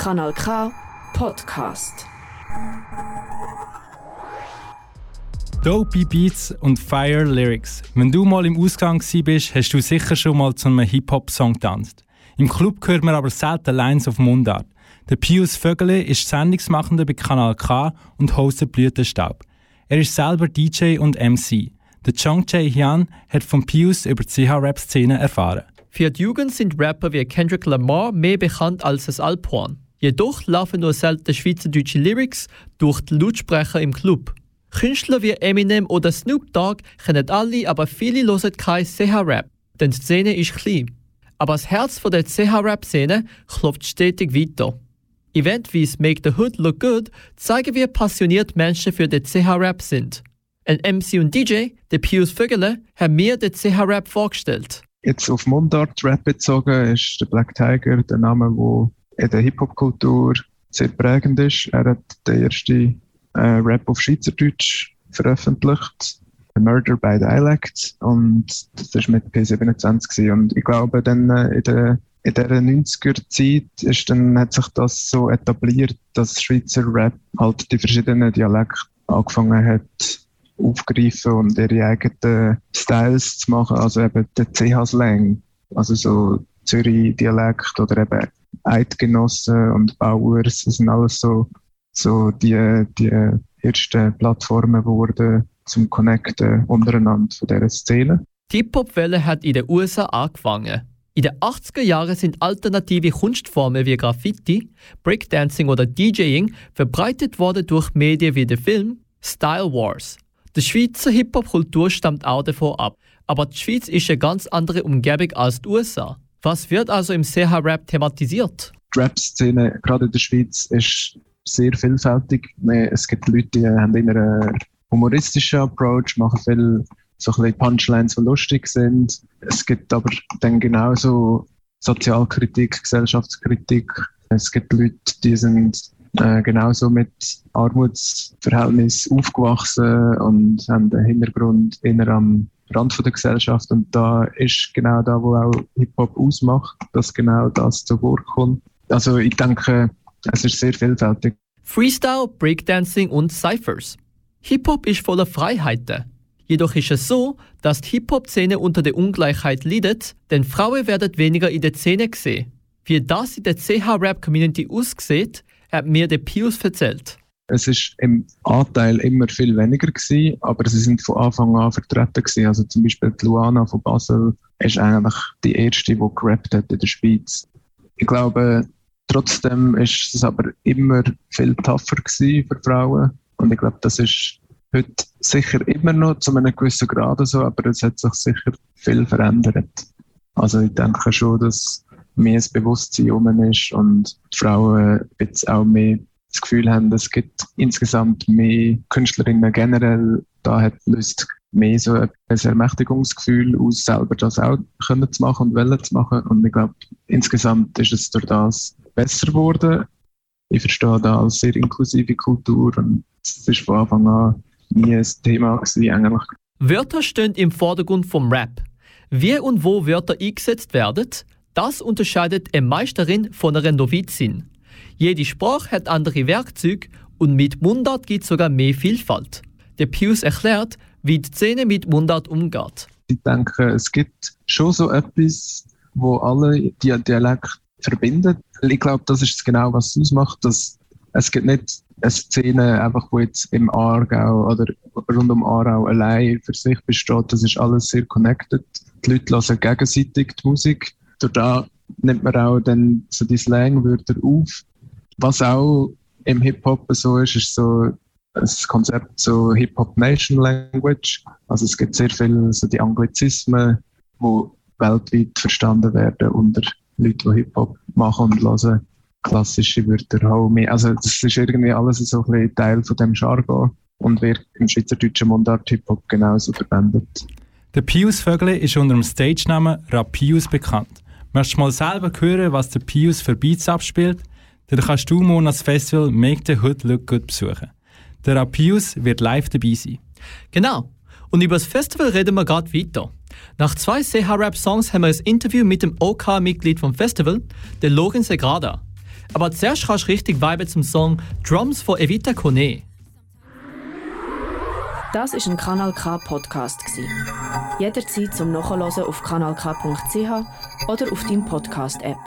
Kanal K Podcast. Dopey Beats und Fire Lyrics. Wenn du mal im Ausgang bist, hast du sicher schon mal zu einem Hip-Hop-Song getanzt. Im Club hört man aber selten Lines auf Mundart. Der Pius Vögele ist Sendungsmachender bei Kanal K und hostet Blütenstaub. Er ist selber DJ und MC. Der Chong Jae Hyun hat von Pius über die CH-Rap-Szene erfahren. Für die Jugend sind Rapper wie Kendrick Lamar mehr bekannt als das Alphorn. Jedoch laufen nur selten schweizerdeutsche Lyrics durch die Lautsprecher im Club. Künstler wie Eminem oder Snoop Dogg kennen alle, aber viele hören kein CH-Rap, denn die Szene ist klein. Aber das Herz von der CH-Rap-Szene klopft stetig weiter. Events wie Make the Hood Look Good zeigen, wie passioniert Menschen für den CH-Rap sind. Ein MC und DJ, der Pius Vögele, hat mir den CH-Rap vorgestellt. Jetzt auf Mundart-Rap bezogen ist der Black Tiger der Name, der in der Hip-Hop-Kultur sehr prägend ist. Er hat den ersten äh, Rap auf Schweizerdeutsch veröffentlicht. Murder by Dialect und das war mit P27 gewesen. und ich glaube dann äh, in der in der 90er Zeit ist dann, hat sich das so etabliert, dass Schweizer Rap halt die verschiedenen Dialekte angefangen hat aufgreifen und ihre eigenen Styles zu machen, also eben der CH-Slang, also so Zürich-Dialekt oder eben Eidgenossen und Bauers, das sind alles so, so die, die ersten Plattformen geworden zum Connecten untereinander von dieser Szene. Die Hip-Hop-Welle hat in den USA angefangen. In den 80er Jahren sind alternative Kunstformen wie Graffiti, Breakdancing oder DJing verbreitet worden durch Medien wie den Film Style Wars. Die Schweizer Hip-Hop-Kultur stammt auch davon ab, aber die Schweiz ist eine ganz andere Umgebung als die USA. Was wird also im CH-Rap thematisiert? Die Rap-Szene, gerade in der Schweiz, ist sehr vielfältig. Es gibt Leute, die haben einen humoristischen Approach, machen viel so ein Punchlines, die lustig sind. Es gibt aber dann genauso Sozialkritik, Gesellschaftskritik. Es gibt Leute, die sind äh, genauso mit Armutsverhältnis aufgewachsen und haben den Hintergrund eher am Rand von der Gesellschaft. Und da ist genau da, wo auch Hip-Hop ausmacht, dass genau das zu Wort kommt. Also ich denke, es ist sehr vielfältig. Freestyle, Breakdancing und Cyphers. Hip-Hop ist voller Freiheiten. Jedoch ist es so, dass die Hip-Hop-Szene unter der Ungleichheit leidet, denn Frauen werden weniger in der Szene gesehen. Wie das in der CH-Rap-Community aussieht, hat mir der Pius erzählt. Es ist im Anteil immer viel weniger gewesen, aber sie sind von Anfang an vertreten gewesen. Also zum Beispiel die Luana von Basel ist eigentlich die erste, die gerappt hat in der Schweiz. Ich glaube, trotzdem ist es aber immer viel tougher gewesen für Frauen. Und ich glaube, das ist heute sicher immer noch zu einem gewissen Grad so, aber es hat sich sicher viel verändert. Also ich denke schon, dass mehr das Bewusstsein um ist und die Frauen jetzt auch mehr das Gefühl haben, es gibt insgesamt mehr Künstlerinnen generell. Da hat löst mehr so ein Ermächtigungsgefühl aus, selber das auch können zu machen und wollen zu machen. Und ich glaube, insgesamt ist es durch das besser geworden. Ich verstehe da als sehr inklusive Kultur und es ist von Anfang an nie ein Thema gewesen, eigentlich. Wörter stehen im Vordergrund vom Rap. Wie und wo Wörter eingesetzt werden, das unterscheidet eine Meisterin von einer Novizin. Jede Sprache hat andere Werkzeuge und mit Mundart gibt es sogar mehr Vielfalt. Der Pius erklärt, wie die Szene mit Mundart umgeht. Ich denke, es gibt schon so etwas, wo alle die Dialekte verbindet. Ich glaube, das ist genau, was es ausmacht, dass es gibt nicht eine Szene, einfach, wo jetzt im Aargau oder rund um Aarau allein für sich besteht. Das ist alles sehr connected. Die Leute hören gegenseitig die Musik. Durch da nimmt man auch dann so die Slangwörter auf. Was auch im Hip-Hop so ist, ist so das Konzept so Hip-Hop Nation Language. Also es gibt sehr viele so die Anglizismen, die weltweit verstanden werden unter Leuten, die Hip-Hop machen und hören klassische Wörter haben. Also das ist irgendwie alles so ein bisschen Teil von dem Jargon und wird im schweizerdeutschen Mundart Hip-Hop genauso verwendet. Der Pius Vögele ist unter dem Stage-Namen Rapius bekannt. Möchtest du mal selber hören, was der Pius für Beats abspielt? Dann kannst du morgen das Festival Make the Hood Look Good besuchen. Der Rapius wird live dabei sein. Genau. Und über das Festival reden wir gerade weiter. Nach zwei CH-Rap-Songs haben wir ein Interview mit dem OK-Mitglied vom Festival, der Logan Segrada. Aber zuerst kannst du richtig viben zum Song Drums von Evita Kone. Das ist ein Kanal K Podcast Jederzeit zum Nachhören auf kanalk.ch oder auf deinem Podcast App.